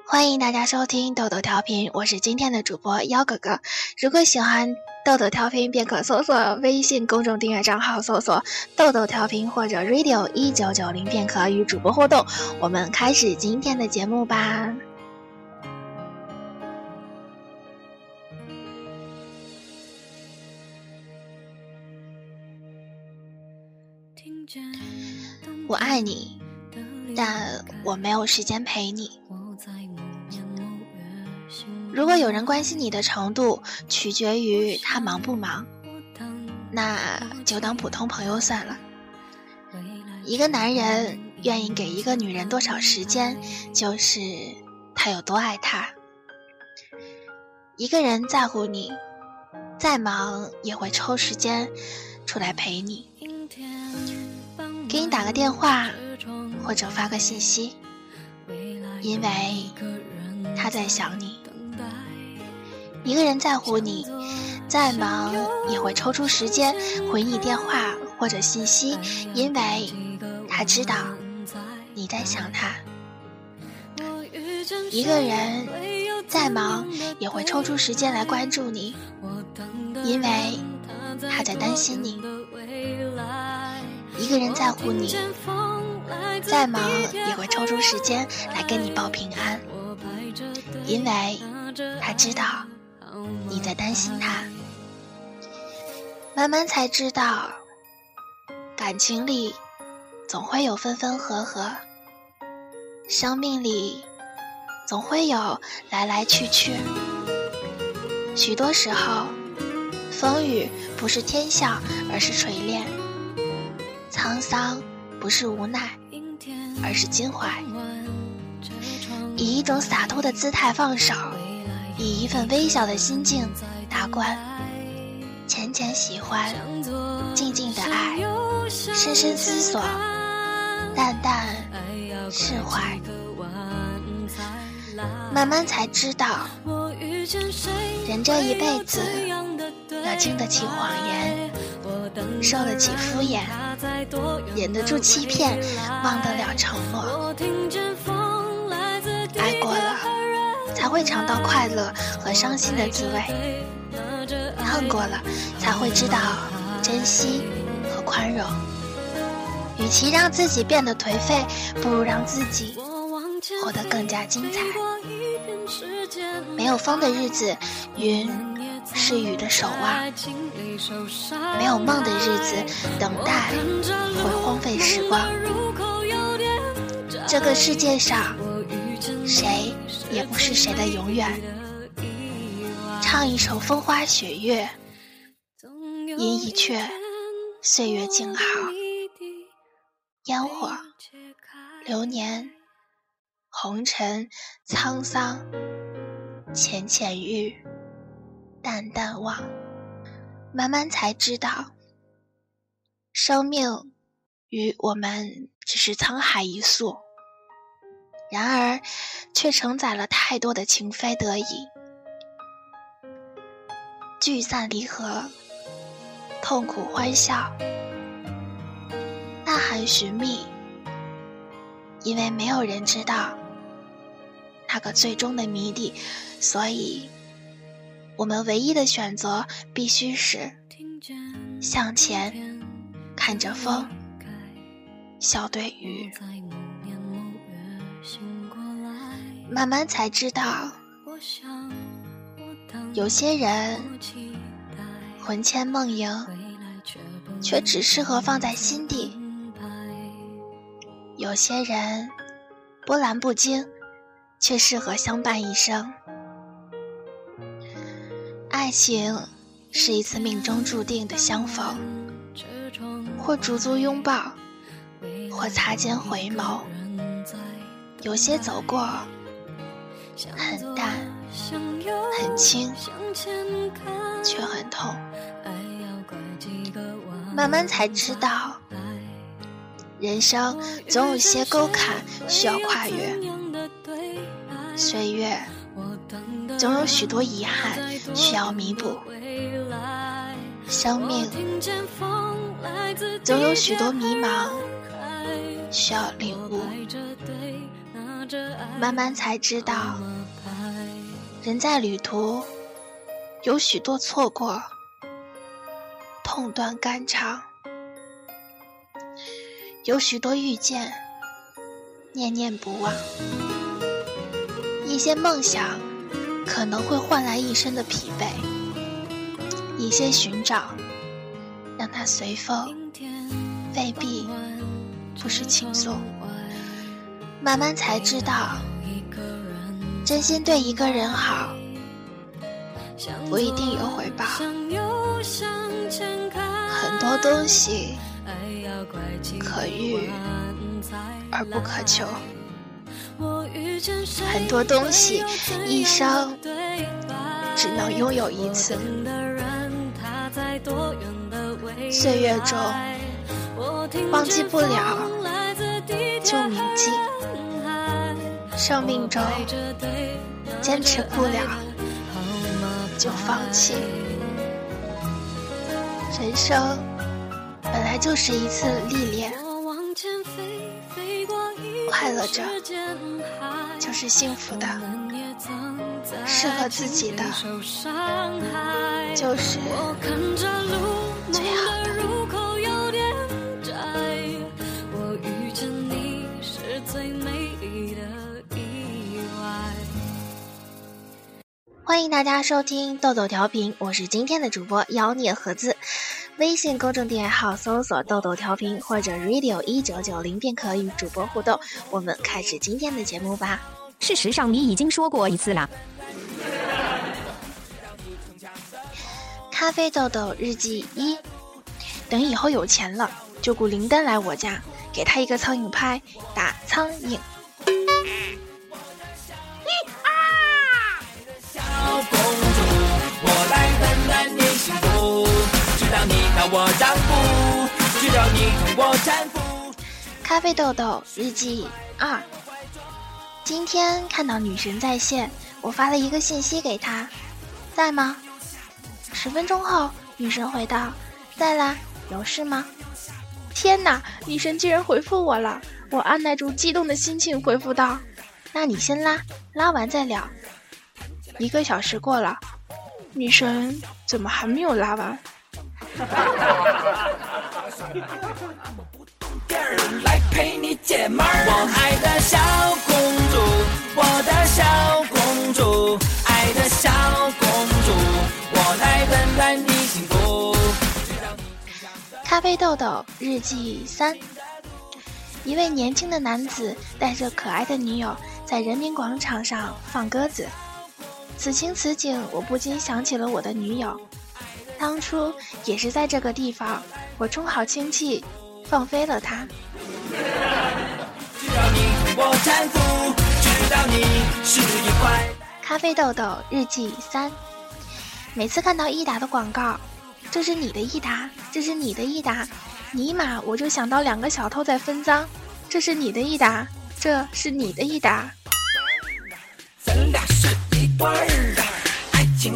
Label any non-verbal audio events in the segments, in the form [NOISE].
欢迎大家收听豆豆调频，我是今天的主播幺哥哥。如果喜欢豆豆调频，便可搜索微信公众订阅账号，搜索豆豆调频或者 radio 一九九零，便可与主播互动。我们开始今天的节目吧。我爱你，但我没有时间陪你。如果有人关心你的程度取决于他忙不忙，那就当普通朋友算了。一个男人愿意给一个女人多少时间，就是他有多爱她。一个人在乎你，再忙也会抽时间出来陪你，给你打个电话或者发个信息，因为他在想你。一个人在乎你，再忙也会抽出时间回你电话或者信息，因为他知道你在想他。一个人再忙也会抽出时间来关注你，因为他在担心你。一个人在乎你，再忙也会抽出时间来跟你报平安，因为他知道。你在担心他，慢慢才知道，感情里总会有分分合合，生命里总会有来来去去。许多时候，风雨不是天笑，而是锤炼；沧桑不是无奈，而是襟怀。以一种洒脱的姿态放手。以一份微小的心境达观，浅浅喜欢，静静的爱，深深思索，淡淡释怀，慢慢才知道，人这一辈子要经得起谎言，受得起敷衍，忍得住欺骗，忘得了承诺，会尝到快乐和伤心的滋味，恨过了才会知道珍惜和宽容。与其让自己变得颓废，不如让自己活得更加精彩。没有风的日子，云是雨的守望；没有梦的日子，等待会荒废时光。这个世界上。谁也不是谁的永远。唱一首风花雪月，吟一阙岁月静好。烟火，流年，红尘，沧桑，浅浅遇，淡淡忘。慢慢才知道，生命与我们只是沧海一粟。然而，却承载了太多的情非得已，聚散离合，痛苦欢笑，呐喊寻觅，因为没有人知道那个最终的谜底，所以，我们唯一的选择必须是向前，看着风，笑对雨。慢慢才知道，有些人魂牵梦萦，却只适合放在心底；有些人波澜不惊，却适合相伴一生。爱情是一次命中注定的相逢，或驻足拥抱，或擦肩回眸。有些走过。很淡，很轻，却很痛。慢慢才知道，人生总有些沟坎需要跨越，岁月总有许多遗憾需要弥补，生命总有许多迷茫需要领悟。慢慢才知道，人在旅途，有许多错过，痛断肝肠；有许多遇见，念念不忘。一些梦想可能会换来一身的疲惫，一些寻找让它随风，未必不是轻松。慢慢才知道，真心对一个人好，不一定有回报。很多东西可遇而不可求，很多东西一生只能拥有一次。岁月中忘记不了，就铭记。生命中坚持不了就放弃。人生本来就是一次历练，快乐着就是幸福的，适合自己的就是欢迎大家收听豆豆调频，我是今天的主播妖孽盒子。微信公众订阅号搜索“豆豆调频”或者 “radio 一九九零”便可与主播互动。我们开始今天的节目吧。事实上，你已经说过一次了。咖啡豆豆日记一：等以后有钱了，就雇林丹来我家，给他一个苍蝇拍，打苍蝇。咖啡豆豆日记二。今天看到女神在线，我发了一个信息给她，在吗？十分钟后，女神回道：在啦，有事吗？天哪，女神居然回复我了！我按耐住激动的心情回复道：那你先拉，拉完再聊。一个小时过了，女神怎么还没有拉完？来陪你解闷儿，我爱的小公主，我的小公主，爱的小公主，我来温暖你幸福。咖啡豆豆日记三：一位年轻的男子带着可爱的女友在人民广场上放鸽子，此情此景，我不禁想起了我的女友。当初也是在这个地方，我充好氢气，放飞了它。咖啡豆豆日记三，每次看到益达的广告，这是你的益达，这是你的益达，尼玛我就想到两个小偷在分赃，这是你的益达，这是你的益达。咱俩是一对儿啊，爱情。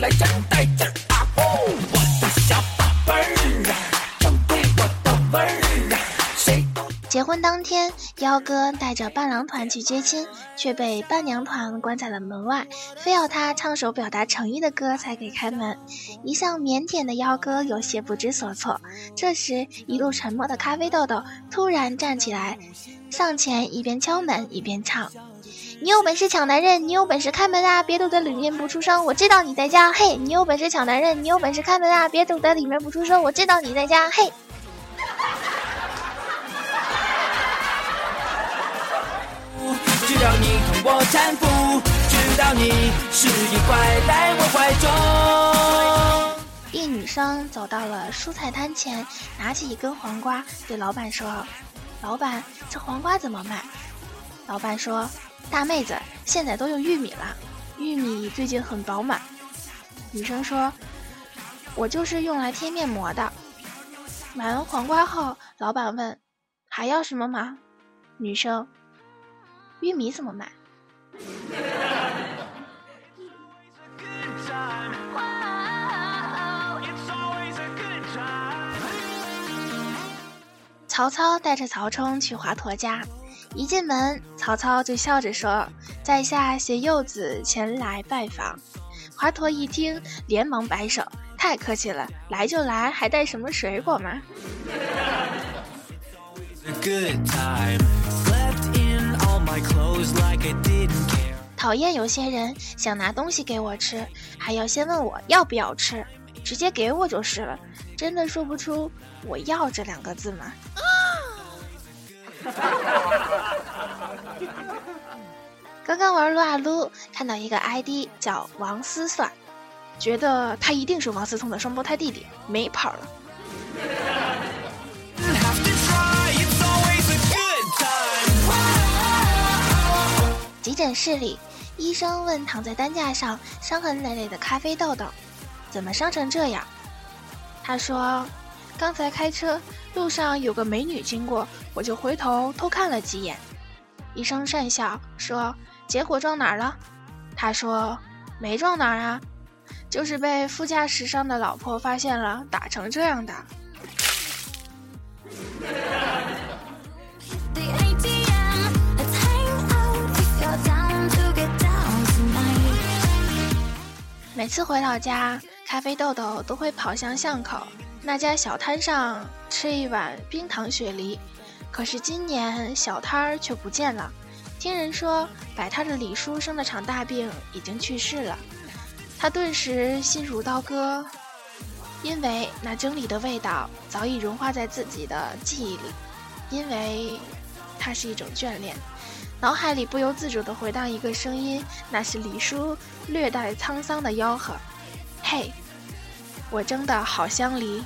来真带劲儿啊！哦，我的小宝贝儿啊，正对我的味儿啊。谁？结婚当天，幺哥带着伴郎团去接亲，却被伴娘团关在了门外，非要他唱首表达诚意的歌才给开门。一向腼腆的幺哥有些不知所措。这时，一路沉默的咖啡豆豆突然站起来，上前一边敲门一边唱。你有本事抢男人，你有本事开门啊！别躲在里面不出声，我知道你在家。嘿，你有本事抢男人，你有本事开门啊！别躲在里面不出声，我知道你在家。嘿。直到你同我搀扶，直到你失忆怀在我怀中。一女生走到了蔬菜摊前，拿起一根黄瓜，对老板说：“老板，这黄瓜怎么卖？”老板说。大妹子，现在都用玉米了，玉米最近很饱满。女生说：“我就是用来贴面膜的。”买完黄瓜后，老板问：“还要什么吗？”女生：“玉米怎么买？” [LAUGHS] 曹操带着曹冲去华佗家。一进门，曹操就笑着说：“在下携幼子前来拜访。”华佗一听，连忙摆手：“太客气了，来就来，还带什么水果吗？”讨厌有些人想拿东西给我吃，还要先问我要不要吃，直接给我就是了。真的说不出“我要”这两个字吗？[LAUGHS] 刚刚玩撸啊撸，看到一个 ID 叫王思算，觉得他一定是王思聪的双胞胎弟弟，没跑了。急诊室里，医生问躺在担架上伤痕累累的咖啡豆豆：“怎么伤成这样？”他说：“刚才开车路上有个美女经过，我就回头偷看了几眼。”医生讪笑说：“结果撞哪儿了？”他说：“没撞哪儿啊，就是被副驾驶上的老婆发现了，打成这样的。”每次回老家，咖啡豆豆都会跑向巷口那家小摊上吃一碗冰糖雪梨。可是今年小摊儿却不见了，听人说摆摊的李叔生了场大病，已经去世了。他顿时心如刀割，因为那蒸梨的味道早已融化在自己的记忆里，因为它是一种眷恋。脑海里不由自主地回荡一个声音，那是李叔略带沧桑的吆喝：“嘿，我真的好想你。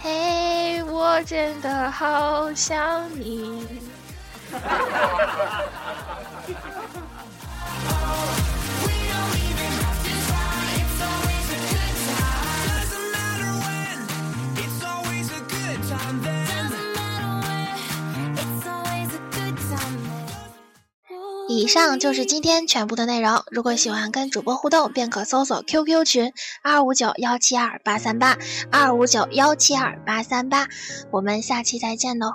嘿，我真的好想你。[LAUGHS] ”以上就是今天全部的内容。如果喜欢跟主播互动，便可搜索 QQ 群二五九幺七二八三八二五九幺七二八三八。我们下期再见喽！